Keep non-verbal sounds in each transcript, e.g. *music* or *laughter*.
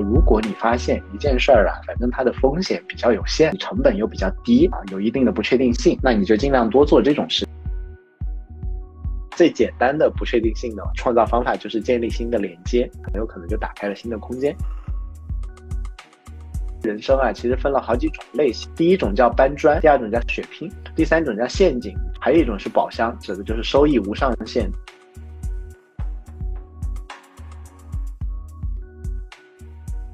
如果你发现一件事儿啊，反正它的风险比较有限，成本又比较低啊，有一定的不确定性，那你就尽量多做这种事。最简单的不确定性的创造方法就是建立新的连接，很有可能就打开了新的空间。人生啊，其实分了好几种类型，第一种叫搬砖，第二种叫血拼，第三种叫陷阱，还有一种是宝箱，指的就是收益无上限。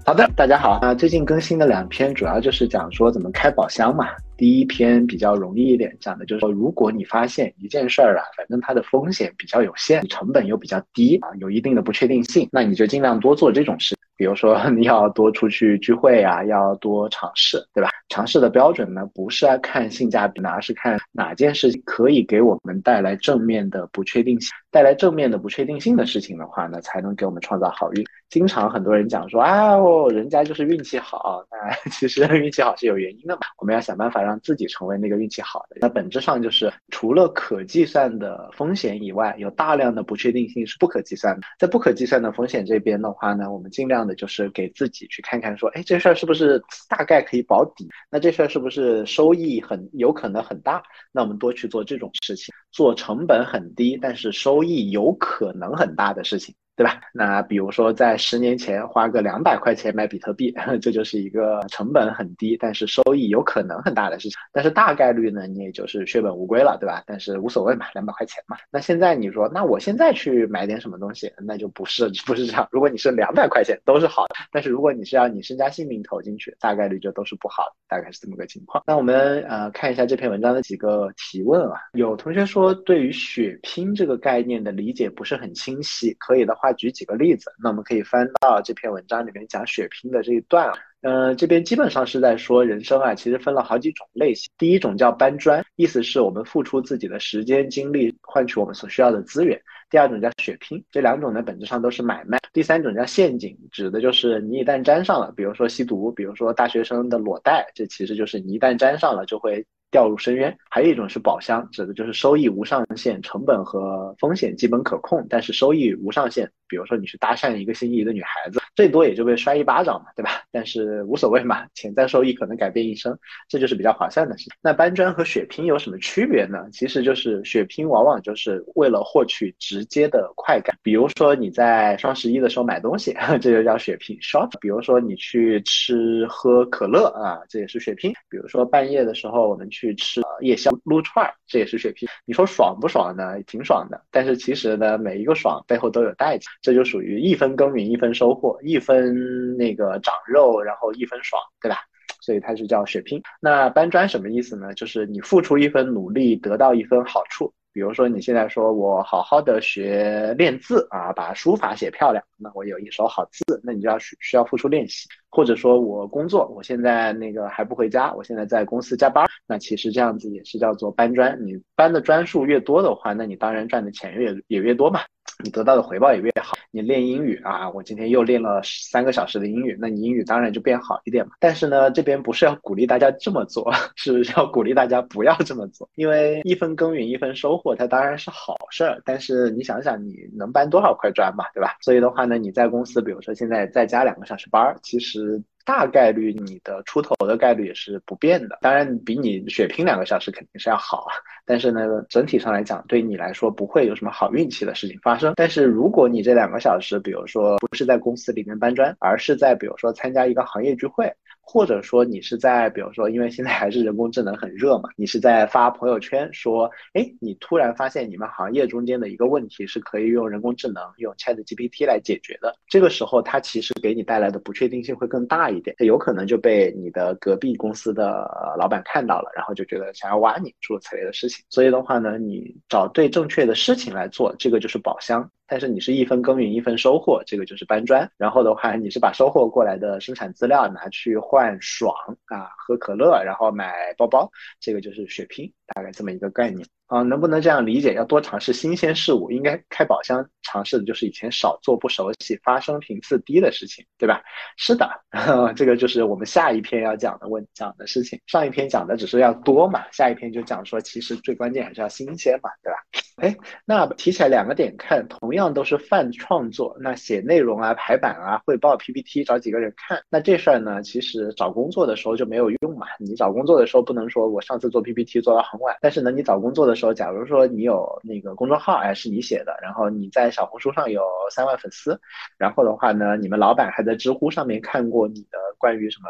好的，大家好啊！最近更新的两篇主要就是讲说怎么开宝箱嘛。第一篇比较容易一点，讲的就是说，如果你发现一件事儿啊，反正它的风险比较有限，成本又比较低啊，有一定的不确定性，那你就尽量多做这种事。比如说你要多出去聚会啊，要多尝试，对吧？尝试的标准呢，不是看性价比，而是看哪件事情可以给我们带来正面的不确定性。带来正面的不确定性的事情的话呢，才能给我们创造好运。经常很多人讲说啊，哦，人家就是运气好，那 *laughs* 其实运气好是有原因的嘛。我们要想办法让自己成为那个运气好的。那本质上就是除了可计算的风险以外，有大量的不确定性是不可计算的。在不可计算的风险这边的话呢，我们尽量的就是给自己去看看说，哎，这事儿是不是大概可以保底？那这事儿是不是收益很有可能很大？那我们多去做这种事情，做成本很低，但是收。益有可能很大的事情。对吧？那比如说，在十年前花个两百块钱买比特币，*laughs* 这就是一个成本很低，但是收益有可能很大的事情。但是大概率呢，你也就是血本无归了，对吧？但是无所谓嘛，两百块钱嘛。那现在你说，那我现在去买点什么东西，那就不是 *laughs* 不是这样。如果你是两百块钱都是好的，但是如果你是要你身家性命投进去，大概率就都是不好的，大概是这么个情况。那我们呃看一下这篇文章的几个提问啊。有同学说，对于血拼这个概念的理解不是很清晰，可以的话。举几个例子，那我们可以翻到这篇文章里面讲血拼的这一段啊，呃，这边基本上是在说人生啊，其实分了好几种类型。第一种叫搬砖，意思是我们付出自己的时间精力换取我们所需要的资源；第二种叫血拼，这两种呢本质上都是买卖；第三种叫陷阱，指的就是你一旦沾上了，比如说吸毒，比如说大学生的裸贷，这其实就是你一旦沾上了就会。掉入深渊，还有一种是宝箱，指的就是收益无上限，成本和风险基本可控，但是收益无上限。比如说你去搭讪一个心仪的女孩子，最多也就被摔一巴掌嘛，对吧？但是无所谓嘛，潜在收益可能改变一生，这就是比较划算的事情。那搬砖和血拼有什么区别呢？其实就是血拼往往就是为了获取直接的快感，比如说你在双十一的时候买东西，这就叫血拼 shop。比如说你去吃喝可乐啊，这也是血拼。比如说半夜的时候我们去。吃夜宵撸串儿，这也是血拼。你说爽不爽呢？挺爽的。但是其实呢，每一个爽背后都有代价，这就属于一分耕耘一分收获，一分那个长肉，然后一分爽，对吧？所以它是叫血拼。那搬砖什么意思呢？就是你付出一分努力，得到一分好处。比如说你现在说我好好的学练字啊，把书法写漂亮，那我有一手好字，那你就要需需要付出练习。或者说我工作，我现在那个还不回家，我现在在公司加班，那其实这样子也是叫做搬砖。你搬的砖数越多的话，那你当然赚的钱越也越多嘛。你得到的回报也越好。你练英语啊，我今天又练了三个小时的英语，那你英语当然就变好一点嘛。但是呢，这边不是要鼓励大家这么做，*laughs* 是要鼓励大家不要这么做。因为一分耕耘一分收获，它当然是好事儿。但是你想想，你能搬多少块砖嘛，对吧？所以的话呢，你在公司，比如说现在再加两个小时班儿，其实。大概率你的出头的概率也是不变的，当然比你血拼两个小时肯定是要好啊。但是呢，整体上来讲，对你来说不会有什么好运气的事情发生。但是如果你这两个小时，比如说不是在公司里面搬砖，而是在比如说参加一个行业聚会。或者说你是在，比如说，因为现在还是人工智能很热嘛，你是在发朋友圈说，哎，你突然发现你们行业中间的一个问题是可以用人工智能用 Chat GPT 来解决的，这个时候它其实给你带来的不确定性会更大一点，它有可能就被你的隔壁公司的老板看到了，然后就觉得想要挖你，诸如此类的事情。所以的话呢，你找对正确的事情来做，这个就是宝箱。但是你是一分耕耘一分收获，这个就是搬砖。然后的话，你是把收获过来的生产资料拿去换爽啊，喝可乐，然后买包包，这个就是血拼，大概这么一个概念。啊，能不能这样理解？要多尝试新鲜事物，应该开宝箱尝试的就是以前少做、不熟悉、发生频次低的事情，对吧？是的，*laughs* 这个就是我们下一篇要讲的问讲的事情。上一篇讲的只是要多嘛，下一篇就讲说其实最关键还是要新鲜嘛，对吧？哎，那提起来两个点看，同样都是泛创作，那写内容啊、排版啊、汇报、PPT，找几个人看，那这事儿呢，其实找工作的时候就没有用嘛。你找工作的时候不能说我上次做 PPT 做到很晚，但是呢，你找工作的时候，假如说你有那个公众号，哎，是你写的，然后你在小红书上有三万粉丝，然后的话呢，你们老板还在知乎上面看过你的关于什么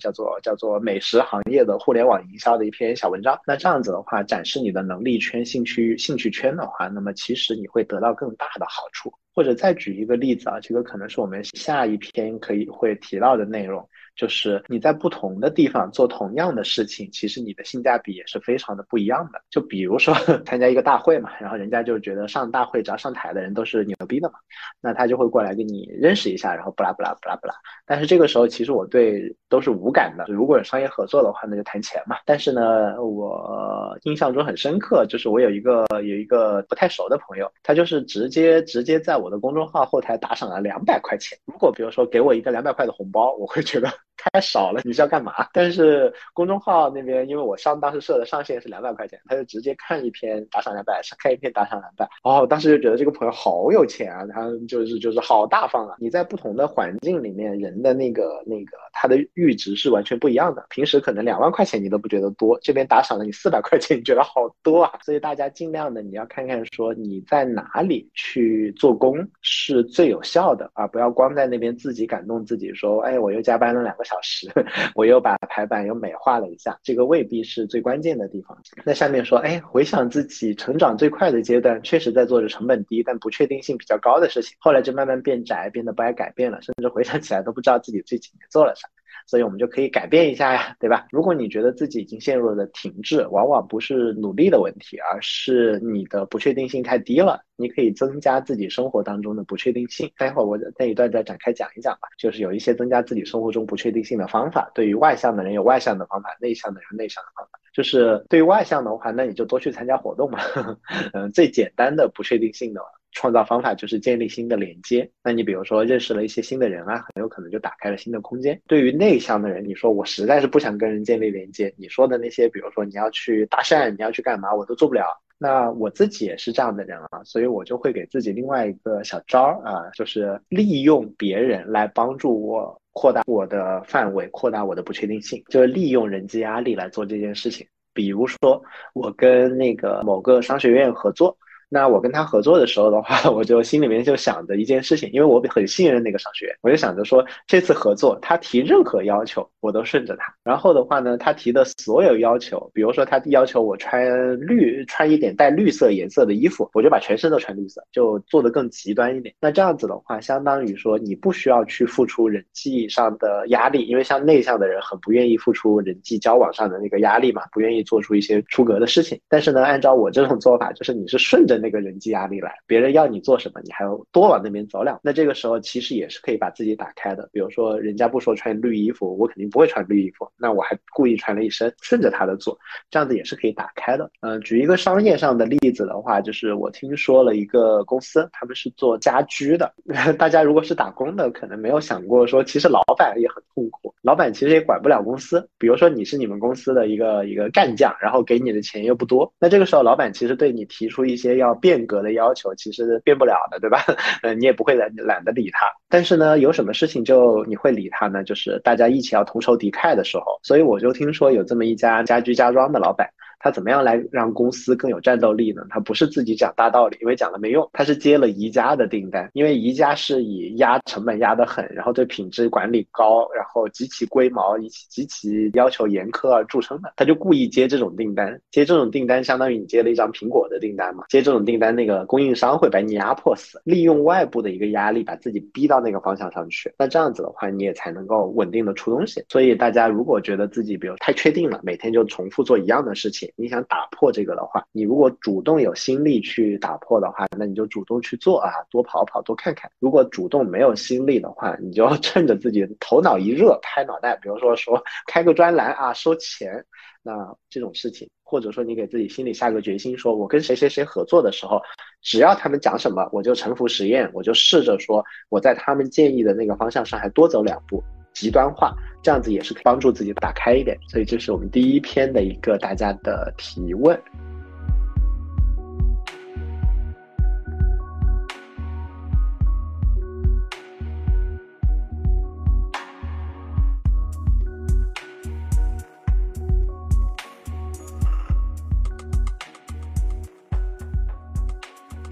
叫做叫做美食行业的互联网营销的一篇小文章，那这样子的话，展示你的能力圈、兴趣兴趣圈。的话，那么其实你会得到更大的好处。或者再举一个例子啊，这个可能是我们下一篇可以会提到的内容。就是你在不同的地方做同样的事情，其实你的性价比也是非常的不一样的。就比如说 *laughs* 参加一个大会嘛，然后人家就觉得上大会只要上台的人都是牛逼的嘛，那他就会过来跟你认识一下，然后不啦不啦不啦不啦。但是这个时候其实我对都是无感的。如果有商业合作的话，那就谈钱嘛。但是呢，我印象中很深刻，就是我有一个有一个不太熟的朋友，他就是直接直接在我的公众号后台打赏了两百块钱。如果比如说给我一个两百块的红包，我会觉得。太少了，你是要干嘛？但是公众号那边，因为我上当时设的上限是两百块钱，他就直接看一篇打赏两百，看一篇打赏两百。哦，当时就觉得这个朋友好有钱啊，他就是就是好大方啊。你在不同的环境里面，人的那个那个他的阈值是完全不一样的。平时可能两万块钱你都不觉得多，这边打赏了你四百块钱，你觉得好多啊。所以大家尽量的你要看看说你在哪里去做工是最有效的啊，不要光在那边自己感动自己说，哎，我又加班了两个小时，*laughs* 我又把排版又美化了一下，这个未必是最关键的地方。那下面说，哎，回想自己成长最快的阶段，确实在做着成本低但不确定性比较高的事情，后来就慢慢变窄，变得不爱改变了，甚至回想起来都不知道自己这几年做了啥。所以我们就可以改变一下呀，对吧？如果你觉得自己已经陷入了停滞，往往不是努力的问题，而是你的不确定性太低了。你可以增加自己生活当中的不确定性。待会儿我那一段再展开讲一讲吧，就是有一些增加自己生活中不确定性的方法。对于外向的人有外向的方法，内向的人有内向的方法。就是对于外向的话，那你就多去参加活动嘛。*laughs* 嗯，最简单的不确定性的。创造方法就是建立新的连接。那你比如说认识了一些新的人啊，很有可能就打开了新的空间。对于内向的人，你说我实在是不想跟人建立连接，你说的那些，比如说你要去搭讪，你要去干嘛，我都做不了。那我自己也是这样的人啊，所以我就会给自己另外一个小招儿啊，就是利用别人来帮助我扩大我的范围，扩大我的不确定性，就是利用人际压力来做这件事情。比如说我跟那个某个商学院合作。那我跟他合作的时候的话，*laughs* 我就心里面就想着一件事情，因为我很信任那个商学院，我就想着说这次合作他提任何要求我都顺着他。然后的话呢，他提的所有要求，比如说他要求我穿绿，穿一点带绿色颜色的衣服，我就把全身都穿绿色，就做的更极端一点。那这样子的话，相当于说你不需要去付出人际上的压力，因为像内向的人很不愿意付出人际交往上的那个压力嘛，不愿意做出一些出格的事情。但是呢，按照我这种做法，就是你是顺着。那个人际压力来，别人要你做什么，你还要多往那边走两。那这个时候其实也是可以把自己打开的。比如说，人家不说穿绿衣服，我肯定不会穿绿衣服，那我还故意穿了一身，顺着他的做，这样子也是可以打开的。嗯，举一个商业上的例子的话，就是我听说了一个公司，他们是做家居的。*laughs* 大家如果是打工的，可能没有想过说，其实老板也很痛苦，老板其实也管不了公司。比如说你是你们公司的一个一个干将，然后给你的钱又不多，那这个时候老板其实对你提出一些要。要变革的要求其实变不了的，对吧？嗯，*laughs* 你也不会懒懒得理他。但是呢，有什么事情就你会理他呢？就是大家一起要同仇敌忾的时候。所以我就听说有这么一家家居家装的老板。他怎么样来让公司更有战斗力呢？他不是自己讲大道理，因为讲了没用。他是接了宜家的订单，因为宜家是以压成本压得很，然后对品质管理高，然后极其龟毛、极极其要求严苛而著称的。他就故意接这种订单，接这种订单相当于你接了一张苹果的订单嘛。接这种订单，那个供应商会把你压迫死，利用外部的一个压力把自己逼到那个方向上去。那这样子的话，你也才能够稳定的出东西。所以大家如果觉得自己比如太确定了，每天就重复做一样的事情。你想打破这个的话，你如果主动有心力去打破的话，那你就主动去做啊，多跑跑，多看看。如果主动没有心力的话，你就趁着自己头脑一热，拍脑袋，比如说说开个专栏啊，收钱，那这种事情或者说你给自己心里下个决心，说我跟谁谁谁合作的时候，只要他们讲什么，我就臣服实验，我就试着说我在他们建议的那个方向上还多走两步，极端化，这样子也是帮助自己打开一点。所以这是我们第一篇的一个大家的提问。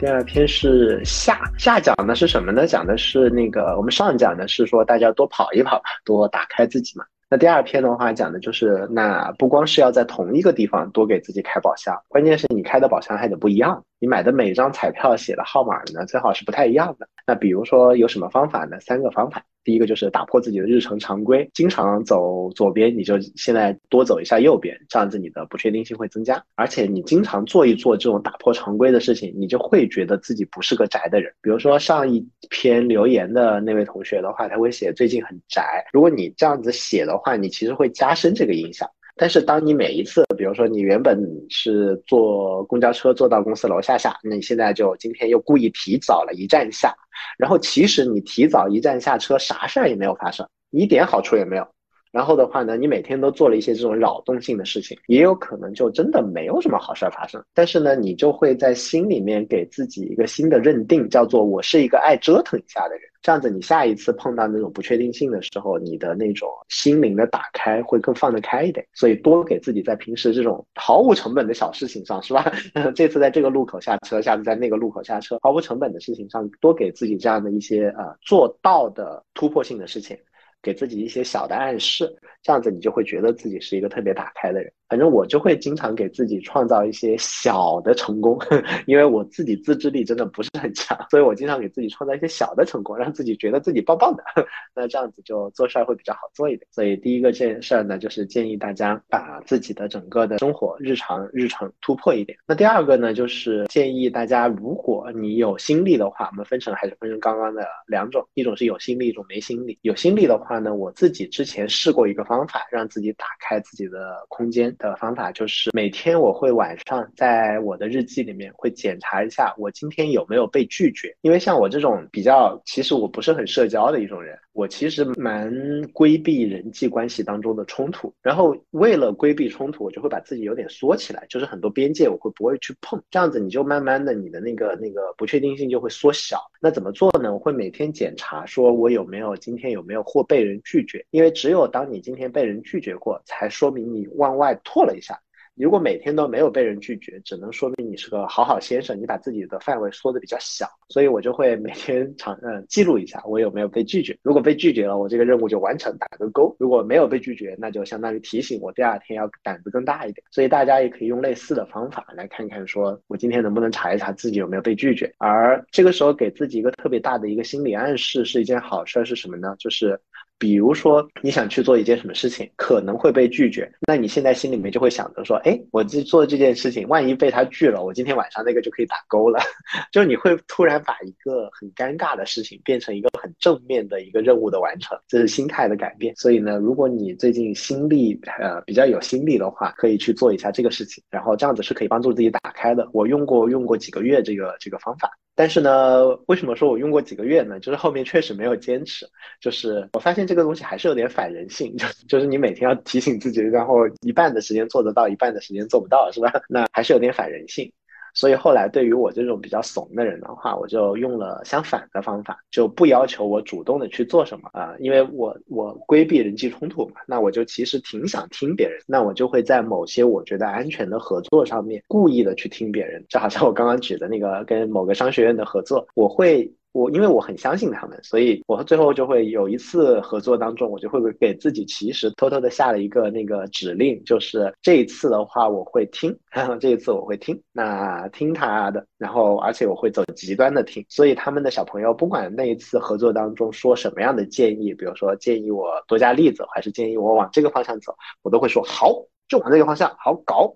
第二篇是下下讲的是什么呢？讲的是那个我们上讲的是说大家多跑一跑，多打开自己嘛。那第二篇的话讲的就是那不光是要在同一个地方多给自己开宝箱，关键是你开的宝箱还得不一样。你买的每张彩票写的号码呢，最好是不太一样的。那比如说有什么方法呢？三个方法。第一个就是打破自己的日程常规，经常走左边，你就现在多走一下右边，这样子你的不确定性会增加。而且你经常做一做这种打破常规的事情，你就会觉得自己不是个宅的人。比如说上一篇留言的那位同学的话，他会写最近很宅。如果你这样子写的话，你其实会加深这个印象。但是当你每一次，比如说你原本是坐公交车坐到公司楼下下，那你现在就今天又故意提早了一站下，然后其实你提早一站下车，啥事儿也没有发生，一点好处也没有。然后的话呢，你每天都做了一些这种扰动性的事情，也有可能就真的没有什么好事儿发生。但是呢，你就会在心里面给自己一个新的认定，叫做我是一个爱折腾一下的人。这样子，你下一次碰到那种不确定性的时候，你的那种心灵的打开会更放得开一点。所以多给自己在平时这种毫无成本的小事情上，是吧？*laughs* 这次在这个路口下车，下次在那个路口下车，毫无成本的事情上，多给自己这样的一些呃做到的突破性的事情。给自己一些小的暗示，这样子你就会觉得自己是一个特别打开的人。反正我就会经常给自己创造一些小的成功，*laughs* 因为我自己自制力真的不是很强，所以我经常给自己创造一些小的成功，让自己觉得自己棒棒的。*laughs* 那这样子就做事儿会比较好做一点。所以第一个这件事儿呢，就是建议大家把自己的整个的生活日常日程突破一点。那第二个呢，就是建议大家，如果你有心力的话，我们分成还是分成刚刚的两种，一种是有心力，一种没心力。有心力的话。呢，我自己之前试过一个方法，让自己打开自己的空间的方法，就是每天我会晚上在我的日记里面会检查一下我今天有没有被拒绝。因为像我这种比较，其实我不是很社交的一种人，我其实蛮规避人际关系当中的冲突。然后为了规避冲突，我就会把自己有点缩起来，就是很多边界我会不会去碰。这样子你就慢慢的你的那个那个不确定性就会缩小。那怎么做呢？我会每天检查，说我有没有今天有没有或被人拒绝，因为只有当你今天被人拒绝过，才说明你往外拓了一下。如果每天都没有被人拒绝，只能说明你是个好好先生，你把自己的范围缩的比较小。所以我就会每天常嗯记录一下我有没有被拒绝。如果被拒绝了，我这个任务就完成，打个勾。如果没有被拒绝，那就相当于提醒我第二天要胆子更大一点。所以大家也可以用类似的方法来看看，说我今天能不能查一查自己有没有被拒绝。而这个时候给自己一个特别大的一个心理暗示是一件好事，是什么呢？就是。比如说你想去做一件什么事情，可能会被拒绝，那你现在心里面就会想着说，哎，我这做这件事情，万一被他拒了，我今天晚上那个就可以打勾了。*laughs* 就你会突然把一个很尴尬的事情变成一个很正面的一个任务的完成，这是心态的改变。所以呢，如果你最近心力呃比较有心力的话，可以去做一下这个事情，然后这样子是可以帮助自己打开的。我用过用过几个月这个这个方法。但是呢，为什么说我用过几个月呢？就是后面确实没有坚持，就是我发现这个东西还是有点反人性，*laughs* 就就是你每天要提醒自己，然后一半的时间做得到，一半的时间做不到，是吧？*laughs* 那还是有点反人性。所以后来对于我这种比较怂的人的话，我就用了相反的方法，就不要求我主动的去做什么啊，因为我我规避人际冲突嘛，那我就其实挺想听别人，那我就会在某些我觉得安全的合作上面故意的去听别人，就好像我刚刚举的那个跟某个商学院的合作，我会。我因为我很相信他们，所以我最后就会有一次合作当中，我就会给自己其实偷偷的下了一个那个指令，就是这一次的话我会听，这一次我会听，那听他的，然后而且我会走极端的听，所以他们的小朋友不管那一次合作当中说什么样的建议，比如说建议我多加例子，还是建议我往这个方向走，我都会说好，就往这个方向，好搞。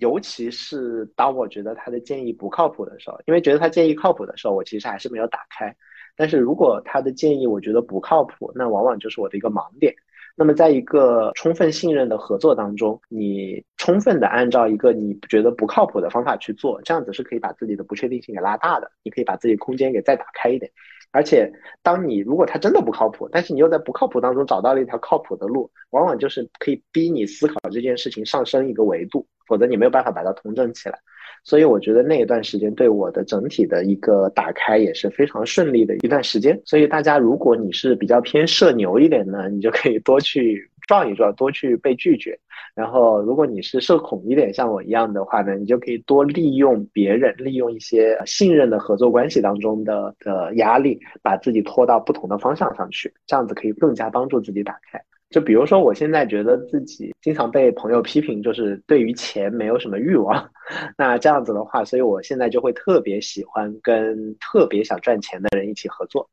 尤其是当我觉得他的建议不靠谱的时候，因为觉得他建议靠谱的时候，我其实还是没有打开。但是如果他的建议我觉得不靠谱，那往往就是我的一个盲点。那么在一个充分信任的合作当中，你充分的按照一个你觉得不靠谱的方法去做，这样子是可以把自己的不确定性给拉大的，你可以把自己空间给再打开一点。而且，当你如果他真的不靠谱，但是你又在不靠谱当中找到了一条靠谱的路，往往就是可以逼你思考这件事情上升一个维度，否则你没有办法把它同正起来。所以我觉得那一段时间对我的整体的一个打开也是非常顺利的一段时间。所以大家如果你是比较偏社牛一点呢，你就可以多去撞一撞，多去被拒绝。然后，如果你是社恐一点，像我一样的话呢，你就可以多利用别人，利用一些信任的合作关系当中的的压力，把自己拖到不同的方向上去，这样子可以更加帮助自己打开。就比如说，我现在觉得自己经常被朋友批评，就是对于钱没有什么欲望。*laughs* 那这样子的话，所以我现在就会特别喜欢跟特别想赚钱的人一起合作，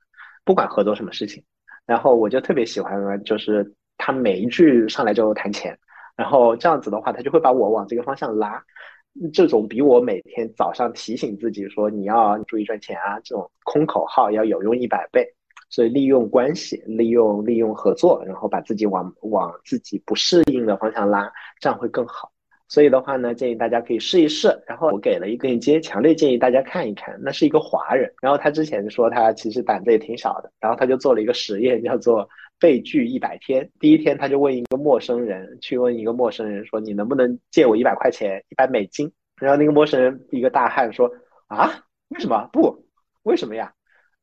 不管合作什么事情。然后我就特别喜欢，就是他每一句上来就谈钱。然后这样子的话，他就会把我往这个方向拉。这种比我每天早上提醒自己说你要注意赚钱啊，这种空口号要有用一百倍。所以利用关系，利用利用合作，然后把自己往往自己不适应的方向拉，这样会更好。所以的话呢，建议大家可以试一试。然后我给了一个链接，强烈建议大家看一看。那是一个华人，然后他之前说他其实胆子也挺小的，然后他就做了一个实验，叫做。被拒一百天，第一天他就问一个陌生人，去问一个陌生人说：“你能不能借我一百块钱，一百美金？”然后那个陌生人一个大汉说：“啊，为什么不？为什么呀？”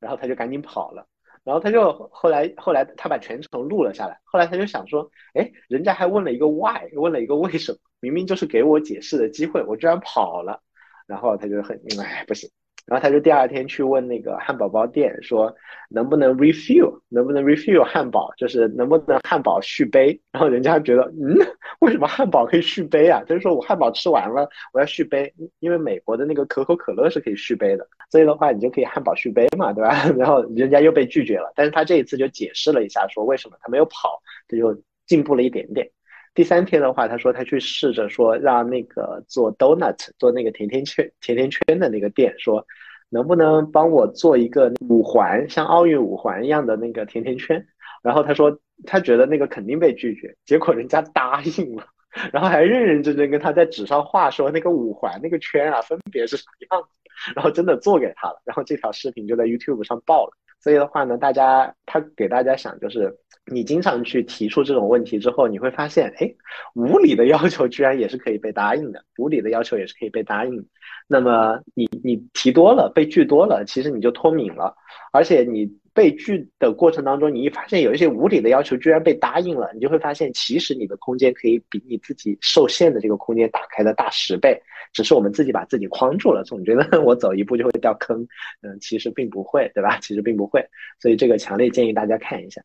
然后他就赶紧跑了。然后他就后来后来他把全程录了下来。后来他就想说：“哎，人家还问了一个 why，问了一个为什么，明明就是给我解释的机会，我居然跑了。”然后他就很哎不行。然后他就第二天去问那个汉堡包店，说能不能 refill，能不能 refill 汉堡，就是能不能汉堡续杯。然后人家觉得，嗯，为什么汉堡可以续杯啊？就是说我汉堡吃完了，我要续杯，因为美国的那个可口可乐是可以续杯的，所以的话你就可以汉堡续杯嘛，对吧？*laughs* 然后人家又被拒绝了，但是他这一次就解释了一下，说为什么他没有跑，这就进步了一点点。第三天的话，他说他去试着说让那个做 donut 做那个甜甜圈甜甜圈的那个店说，能不能帮我做一个五环像奥运五环一样的那个甜甜圈？然后他说他觉得那个肯定被拒绝，结果人家答应了，然后还认认真真跟他在纸上画说那个五环那个圈啊分别是什么样子，然后真的做给他了，然后这条视频就在 YouTube 上爆了。所以的话呢，大家他给大家想就是。你经常去提出这种问题之后，你会发现，哎，无理的要求居然也是可以被答应的，无理的要求也是可以被答应。那么你你提多了，被拒多了，其实你就脱敏了，而且你被拒的过程当中，你一发现有一些无理的要求居然被答应了，你就会发现，其实你的空间可以比你自己受限的这个空间打开的大十倍，只是我们自己把自己框住了，总觉得我走一步就会掉坑，嗯，其实并不会，对吧？其实并不会，所以这个强烈建议大家看一下。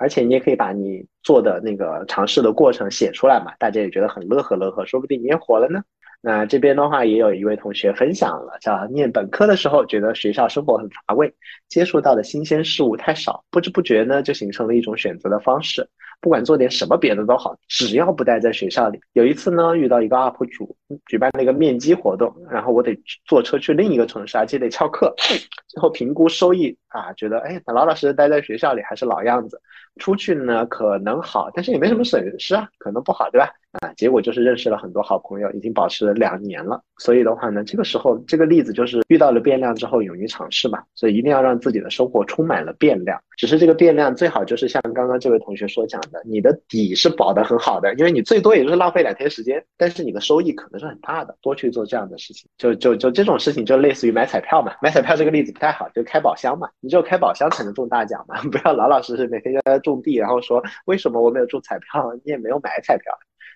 而且你也可以把你做的那个尝试的过程写出来嘛，大家也觉得很乐呵乐呵，说不定你也火了呢。那这边的话，也有一位同学分享了，叫念本科的时候觉得学校生活很乏味，接触到的新鲜事物太少，不知不觉呢就形成了一种选择的方式。不管做点什么别的都好，只要不待在学校里。有一次呢，遇到一个 UP 主举办了一个面基活动，然后我得坐车去另一个城市，而且得翘课。*coughs* 最后评估收益啊，觉得哎，老老实实待在学校里还是老样子。出去呢可能好，但是也没什么损失啊，可能不好，对吧？啊，结果就是认识了很多好朋友，已经保持了两年了。所以的话呢，这个时候这个例子就是遇到了变量之后，勇于尝试嘛。所以一定要让自己的生活充满了变量。只是这个变量最好就是像刚刚这位同学所讲的，你的底是保得很好的，因为你最多也就是浪费两天时间，但是你的收益可能是很大的。多去做这样的事情，就就就这种事情就类似于买彩票嘛。买彩票这个例子不太好，就开宝箱嘛。你只有开宝箱才能中大奖嘛，不要老老实实每天在种地，然后说为什么我没有中彩票，你也没有买彩票。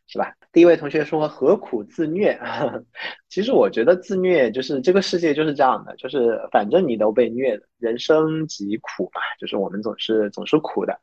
是吧？第一位同学说何苦自虐？*laughs* 其实我觉得自虐就是这个世界就是这样的，就是反正你都被虐的，人生即苦嘛，就是我们总是总是苦的，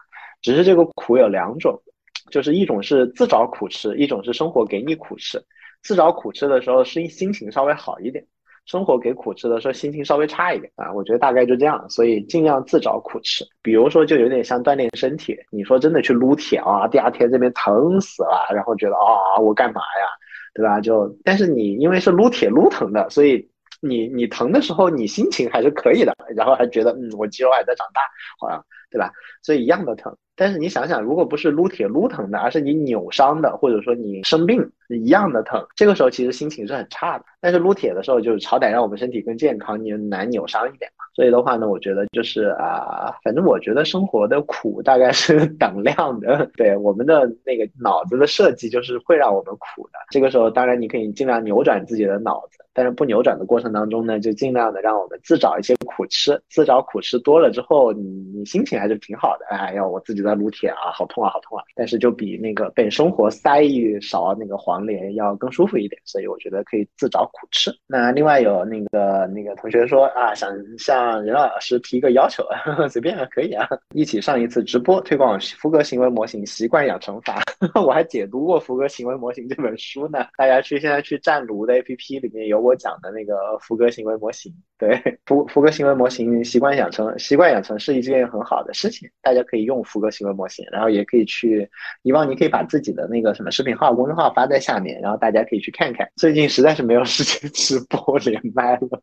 只是这个苦有两种，就是一种是自找苦吃，一种是生活给你苦吃。自找苦吃的时候，是心情稍微好一点。生活给苦吃的时候，心情稍微差一点啊，我觉得大概就这样，所以尽量自找苦吃。比如说，就有点像锻炼身体，你说真的去撸铁啊，第二天这边疼死了，然后觉得啊，我干嘛呀，对吧？就但是你因为是撸铁撸疼的，所以你你疼的时候，你心情还是可以的，然后还觉得嗯，我肌肉还在长大，好像对吧？所以一样的疼。但是你想想，如果不是撸铁撸疼的，而是你扭伤的，或者说你生病一样的疼，这个时候其实心情是很差的。但是撸铁的时候，就是好歹让我们身体更健康，你难扭伤一点嘛。所以的话呢，我觉得就是啊，反正我觉得生活的苦大概是 *laughs* 等量的。对我们的那个脑子的设计，就是会让我们苦的。这个时候，当然你可以尽量扭转自己的脑子。但是不扭转的过程当中呢，就尽量的让我们自找一些苦吃，自找苦吃多了之后，你你心情还是挺好的。哎呀，我自己在撸铁啊，好痛啊，好痛啊！但是就比那个被生活塞一勺那个黄连要更舒服一点，所以我觉得可以自找苦吃。那另外有那个那个同学说啊，想向任老师提一个要求，*laughs* 随便啊可以啊，一起上一次直播推广福格行为模型习惯养成法，*laughs* 我还解读过福格行为模型这本书呢。大家去现在去战卢的 APP 里面有。我讲的那个福格行为模型，对福福格行为模型习惯养成，习惯养成是一件很好的事情，大家可以用福格行为模型，然后也可以去，以往你可以把自己的那个什么视频号、公众号发在下面，然后大家可以去看看。最近实在是没有时间 *laughs* 直播连麦了，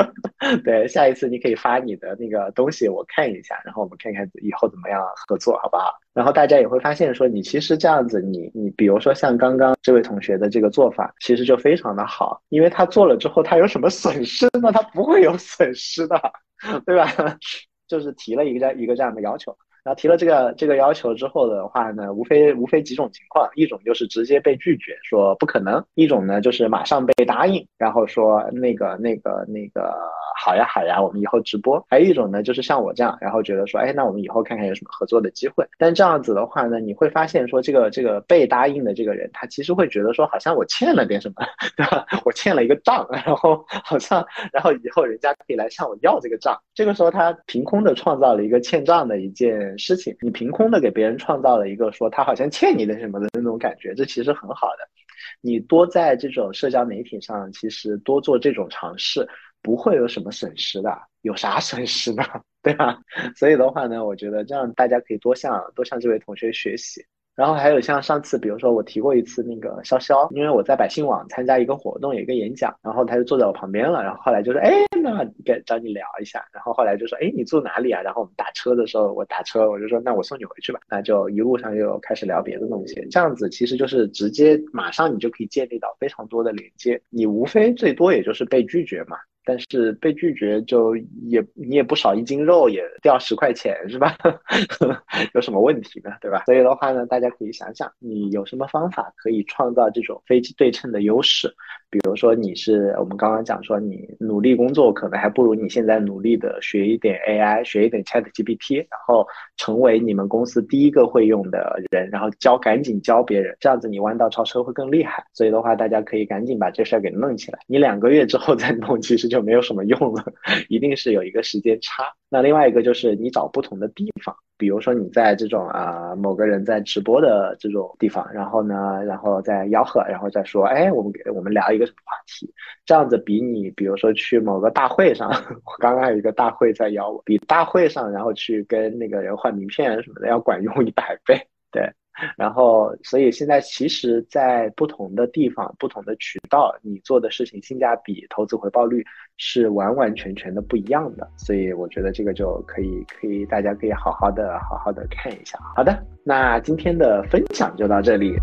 *laughs* 对，下一次你可以发你的那个东西，我看一下，然后我们看看以后怎么样合作，好不好？然后大家也会发现，说你其实这样子，你你比如说像刚刚这位同学的这个做法，其实就非常的好，因为他做了之后，他有什么损失呢？他不会有损失的，对吧？*laughs* 就是提了一个一个这样的要求。然后提了这个这个要求之后的话呢，无非无非几种情况，一种就是直接被拒绝，说不可能；一种呢就是马上被答应，然后说那个那个那个好呀好呀，我们以后直播；还有一种呢就是像我这样，然后觉得说，哎，那我们以后看看有什么合作的机会。但这样子的话呢，你会发现说，这个这个被答应的这个人，他其实会觉得说，好像我欠了点什么，*laughs* 对吧？我欠了一个账，然后好像，然后以后人家可以来向我要这个账。这个时候他凭空的创造了一个欠账的一件。事情，你凭空的给别人创造了一个说他好像欠你的什么的那种感觉，这其实很好的。你多在这种社交媒体上，其实多做这种尝试，不会有什么损失的。有啥损失呢？*laughs* 对吧？所以的话呢，我觉得这样大家可以多向多向这位同学学习。然后还有像上次，比如说我提过一次那个潇潇，因为我在百姓网参加一个活动，有一个演讲，然后他就坐在我旁边了，然后后来就说，哎，那跟找你聊一下，然后后来就说，哎，你住哪里啊？然后我们打车的时候，我打车，我就说，那我送你回去吧，那就一路上又开始聊别的东西，这样子其实就是直接马上你就可以建立到非常多的连接，你无非最多也就是被拒绝嘛。但是被拒绝就也你也不少一斤肉也掉十块钱是吧？*laughs* 有什么问题呢？对吧？所以的话呢，大家可以想想，你有什么方法可以创造这种非对称的优势？比如说你是我们刚刚讲说你努力工作，可能还不如你现在努力的学一点 AI，学一点 ChatGPT，然后成为你们公司第一个会用的人，然后教赶紧教别人，这样子你弯道超车会更厉害。所以的话，大家可以赶紧把这事儿给弄起来。你两个月之后再弄，其实就。就没有什么用了，*laughs* 一定是有一个时间差。那另外一个就是你找不同的地方，比如说你在这种啊某个人在直播的这种地方，然后呢，然后再吆喝，然后再说，哎，我们给我们聊一个什么话题，这样子比你比如说去某个大会上，*laughs* 我刚刚有一个大会在邀我，比大会上然后去跟那个人换名片什么的要管用一百倍，对。然后，所以现在其实，在不同的地方、不同的渠道，你做的事情性价比、投资回报率是完完全全的不一样的。所以我觉得这个就可以，可以大家可以好好的、好好的看一下。好的，那今天的分享就到这里。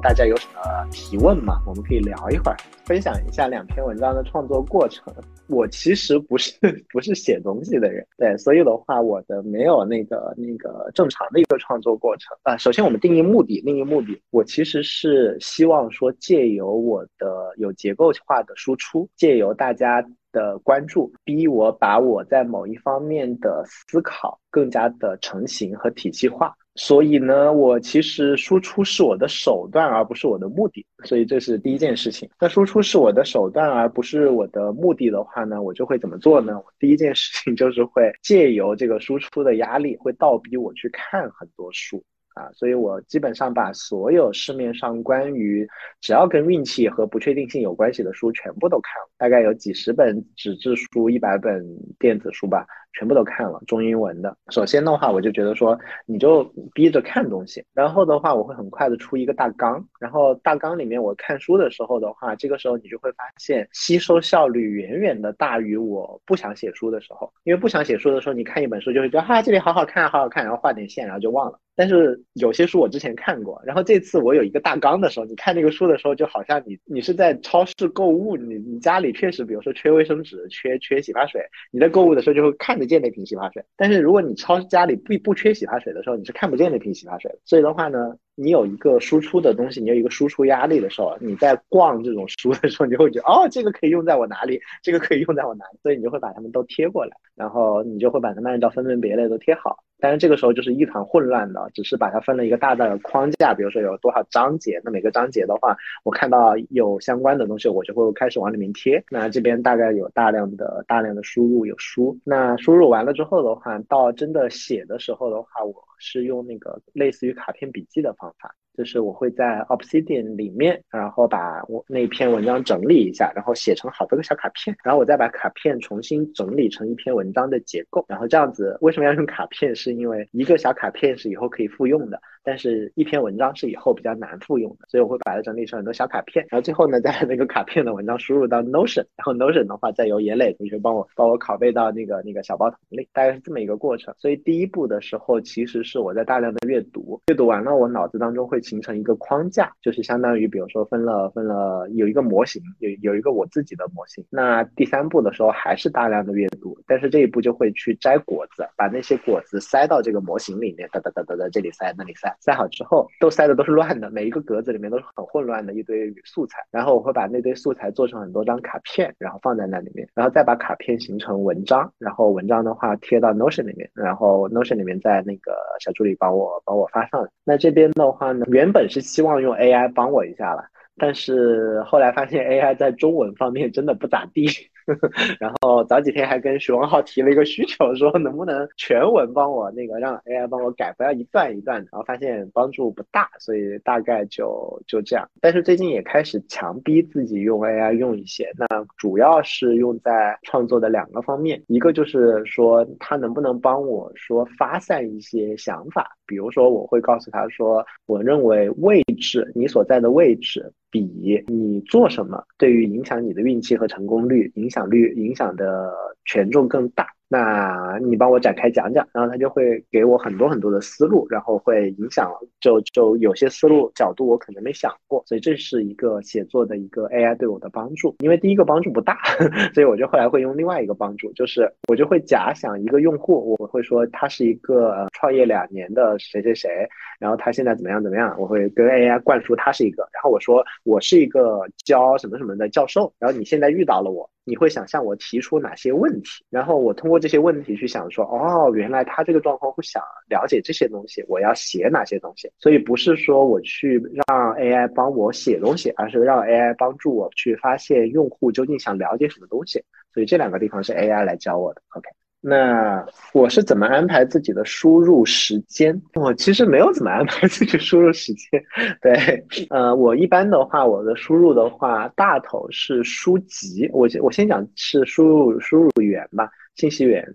大家有什么提问吗？我们可以聊一会儿，分享一下两篇文章的创作过程。我其实不是 *laughs* 不是写东西的人，对，所以的话，我的没有那个那个正常的一个创作过程啊。首先，我们定义目的，定义目的，我其实是希望说，借由我的有结构化的输出，借由大家的关注，逼我把我在某一方面的思考更加的成型和体系化。所以呢，我其实输出是我的手段，而不是我的目的。所以这是第一件事情。那输出是我的手段，而不是我的目的的话呢，我就会怎么做呢？第一件事情就是会借由这个输出的压力，会倒逼我去看很多书。啊，所以我基本上把所有市面上关于只要跟运气和不确定性有关系的书全部都看了，大概有几十本纸质书，一百本电子书吧。全部都看了中英文的。首先的话，我就觉得说，你就逼着看东西。然后的话，我会很快的出一个大纲。然后大纲里面，我看书的时候的话，这个时候你就会发现吸收效率远远的大于我不想写书的时候。因为不想写书的时候，你看一本书就会觉得哈这里好好看，好好看，然后画点线，然后就忘了。但是有些书我之前看过，然后这次我有一个大纲的时候，你看那个书的时候，就好像你你是在超市购物，你你家里确实比如说缺卫生纸，缺缺洗发水，你在购物的时候就会看得见那瓶洗发水。但是如果你超家里不不缺洗发水的时候，你是看不见那瓶洗发水。所以的话呢，你有一个输出的东西，你有一个输出压力的时候，你在逛这种书的时候，你就会觉得哦，这个可以用在我哪里，这个可以用在我哪里，所以你就会把它们都贴过来，然后你就会把它们按照分门别类都贴好。但是这个时候就是一团混乱的，只是把它分了一个大大的框架，比如说有多少章节，那每个章节的话，我看到有相关的东西，我就会开始往里面贴。那这边大概有大量的大量的输入，有书。那输入完了之后的话，到真的写的时候的话，我是用那个类似于卡片笔记的方法。就是我会在 Obsidian 里面，然后把我那篇文章整理一下，然后写成好多个小卡片，然后我再把卡片重新整理成一篇文章的结构，然后这样子为什么要用卡片？是因为一个小卡片是以后可以复用的。但是，一篇文章是以后比较难复用的，所以我会把它整理成很多小卡片，然后最后呢，在那个卡片的文章输入到 Notion，然后 Notion 的话，再由严磊同学帮我帮我拷贝到那个那个小包桶里，大概是这么一个过程。所以第一步的时候，其实是我在大量的阅读，阅读完了，我脑子当中会形成一个框架，就是相当于比如说分了分了有一个模型，有有一个我自己的模型。那第三步的时候还是大量的阅读，但是这一步就会去摘果子，把那些果子塞到这个模型里面，哒哒哒哒哒，这里塞那里塞。塞好之后，都塞的都是乱的，每一个格子里面都是很混乱的一堆素材。然后我会把那堆素材做成很多张卡片，然后放在那里面，然后再把卡片形成文章，然后文章的话贴到 Notion 里面，然后 Notion 里面在那个小助理帮我帮我发上来。那这边的话呢，原本是希望用 AI 帮我一下了，但是后来发现 AI 在中文方面真的不咋地。*laughs* 然后早几天还跟徐文浩提了一个需求，说能不能全文帮我那个让 AI 帮我改，不要一段一段的。然后发现帮助不大，所以大概就就这样。但是最近也开始强逼自己用 AI 用一些，那主要是用在创作的两个方面，一个就是说它能不能帮我说发散一些想法，比如说我会告诉他说，我认为位置你所在的位置。比你做什么对于影响你的运气和成功率影响率影响的权重更大。那你帮我展开讲讲，然后他就会给我很多很多的思路，然后会影响，就就有些思路角度我可能没想过，所以这是一个写作的一个 AI 对我的帮助。因为第一个帮助不大，*laughs* 所以我就后来会用另外一个帮助，就是我就会假想一个用户，我会说他是一个创业两年的谁谁谁，然后他现在怎么样怎么样，我会跟 AI 灌输他是一个，然后我说我是一个教什么什么的教授，然后你现在遇到了我。你会想向我提出哪些问题？然后我通过这些问题去想说，哦，原来他这个状况会想了解这些东西，我要写哪些东西？所以不是说我去让 AI 帮我写东西，而是让 AI 帮助我去发现用户究竟想了解什么东西。所以这两个地方是 AI 来教我的。OK。那我是怎么安排自己的输入时间？我其实没有怎么安排自己输入时间。对，呃，我一般的话，我的输入的话，大头是书籍。我先我先讲是输入输入源吧，信息源。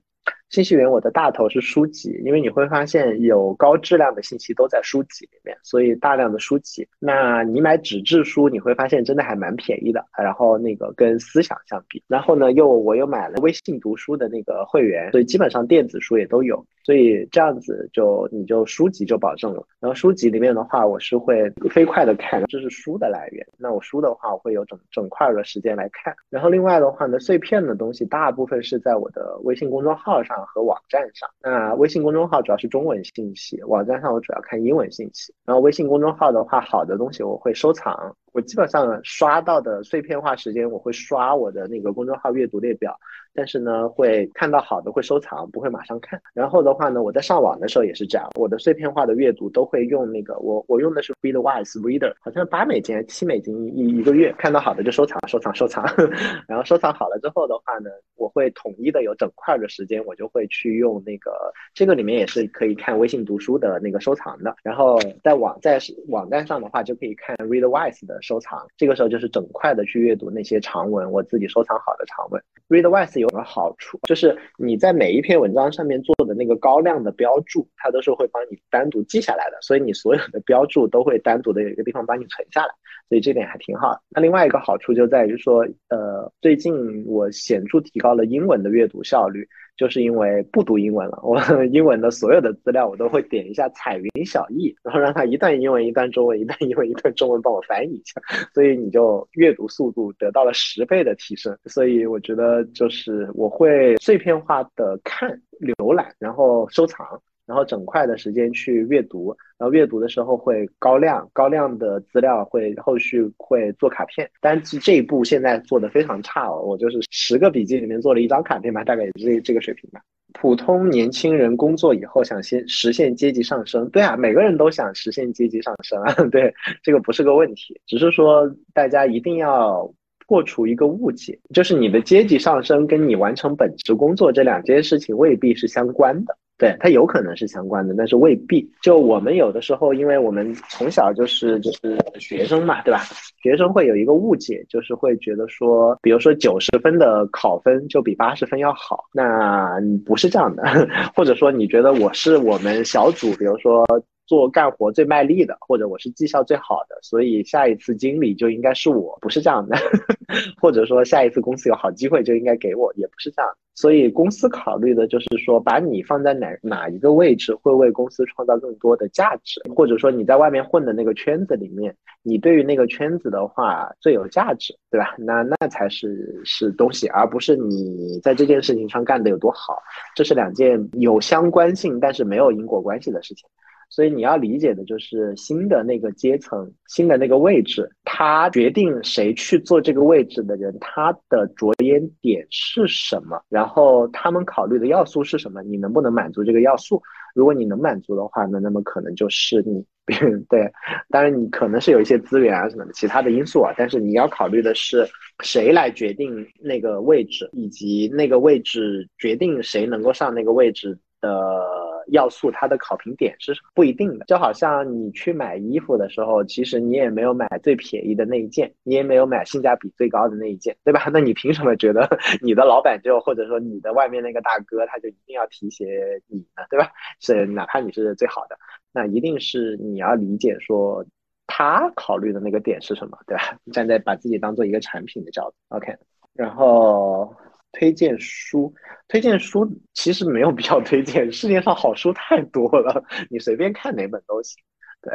信息源我的大头是书籍，因为你会发现有高质量的信息都在书籍里面，所以大量的书籍。那你买纸质书，你会发现真的还蛮便宜的。然后那个跟思想相比，然后呢又我又买了微信读书的那个会员，所以基本上电子书也都有。所以这样子就你就书籍就保证了。然后书籍里面的话，我是会飞快的看，这是书的来源。那我书的话，我会有整整块的时间来看。然后另外的话呢，碎片的东西大部分是在我的微信公众号上。和网站上，那微信公众号主要是中文信息，网站上我主要看英文信息。然后微信公众号的话，好的东西我会收藏。我基本上刷到的碎片化时间，我会刷我的那个公众号阅读列表。但是呢，会看到好的会收藏，不会马上看。然后的话呢，我在上网的时候也是这样，我的碎片化的阅读都会用那个我我用的是 Readwise Reader，好像八美金、七美金一一个月，看到好的就收藏、收藏、收藏。*laughs* 然后收藏好了之后的话呢，我会统一的有整块的时间，我就会去用那个这个里面也是可以看微信读书的那个收藏的。然后在网在网站上的话就可以看 Readwise 的收藏，这个时候就是整块的去阅读那些长文，我自己收藏好的长文。Readwise 有个好处，就是你在每一篇文章上面做的那个高亮的标注，它都是会帮你单独记下来的，所以你所有的标注都会单独的有一个地方帮你存下来，所以这点还挺好。那另外一个好处就在于说，呃，最近我显著提高了英文的阅读效率。就是因为不读英文了，我 *laughs* 英文的所有的资料我都会点一下彩云小艺，然后让它一段英文一段中文，一段英文一段中文帮我翻译一下，所以你就阅读速度得到了十倍的提升。所以我觉得就是我会碎片化的看、浏览，然后收藏。然后整块的时间去阅读，然后阅读的时候会高亮，高亮的资料会后续会做卡片，但是这一步现在做的非常差哦，我就是十个笔记里面做了一张卡片吧，大概也是这个水平吧。普通年轻人工作以后想先实现阶级上升，对啊，每个人都想实现阶级上升啊，*laughs* 对，这个不是个问题，只是说大家一定要破除一个误解，就是你的阶级上升跟你完成本职工作这两件事情未必是相关的。对，它有可能是相关的，但是未必。就我们有的时候，因为我们从小就是就是学生嘛，对吧？学生会有一个误解，就是会觉得说，比如说九十分的考分就比八十分要好，那不是这样的。*laughs* 或者说你觉得我是我们小组，比如说做干活最卖力的，或者我是绩效最好的，所以下一次经理就应该是我，不是这样的。*laughs* 或者说下一次公司有好机会就应该给我，也不是这样。所以公司考虑的就是说，把你放在哪哪一个位置，会为公司创造更多的价值，或者说你在外面混的那个圈子里面，你对于那个圈子的话最有价值，对吧？那那才是是东西，而不是你在这件事情上干的有多好，这是两件有相关性但是没有因果关系的事情。所以你要理解的就是新的那个阶层，新的那个位置，他决定谁去做这个位置的人，他的着眼点是什么，然后他们考虑的要素是什么，你能不能满足这个要素？如果你能满足的话，那那么可能就是你，*laughs* 对，当然你可能是有一些资源啊什么的其他的因素啊，但是你要考虑的是谁来决定那个位置，以及那个位置决定谁能够上那个位置的。要素它的考评点是不一定的，就好像你去买衣服的时候，其实你也没有买最便宜的那一件，你也没有买性价比最高的那一件，对吧？*laughs* 那你凭什么觉得 *laughs* 你的老板就或者说你的外面那个大哥他就一定要提携你呢，对吧？是哪怕你是最好的，那一定是你要理解说他考虑的那个点是什么，对吧？站在把自己当做一个产品的角度，OK，然后。推荐书，推荐书其实没有必要推荐，世界上好书太多了，你随便看哪本都行。对，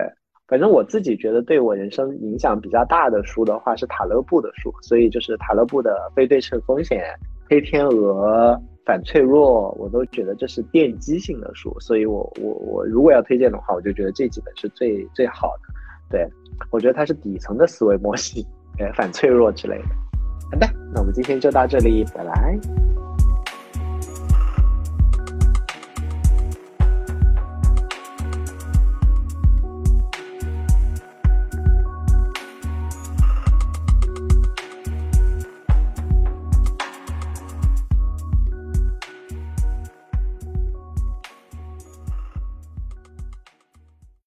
反正我自己觉得对我人生影响比较大的书的话是塔勒布的书，所以就是塔勒布的《非对称风险》《黑天鹅》《反脆弱》，我都觉得这是奠基性的书，所以我我我如果要推荐的话，我就觉得这几本是最最好的。对，我觉得它是底层的思维模型，*laughs* 呃，反脆弱之类的。好的，那我们今天就到这里，拜拜。